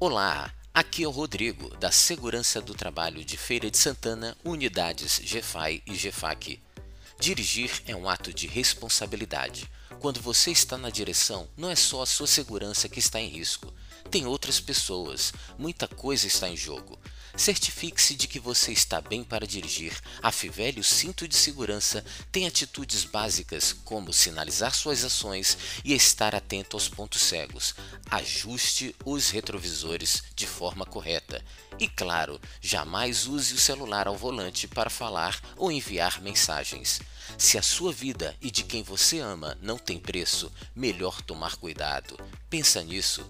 Olá, aqui é o Rodrigo, da Segurança do Trabalho de Feira de Santana, unidades GFAI e GFAC. Dirigir é um ato de responsabilidade. Quando você está na direção, não é só a sua segurança que está em risco. Tem outras pessoas, muita coisa está em jogo. Certifique-se de que você está bem para dirigir, afivele o cinto de segurança, tem atitudes básicas como sinalizar suas ações e estar atento aos pontos cegos. Ajuste os retrovisores de forma correta. E claro, jamais use o celular ao volante para falar ou enviar mensagens. Se a sua vida e de quem você ama não tem preço, melhor tomar cuidado. Pensa nisso.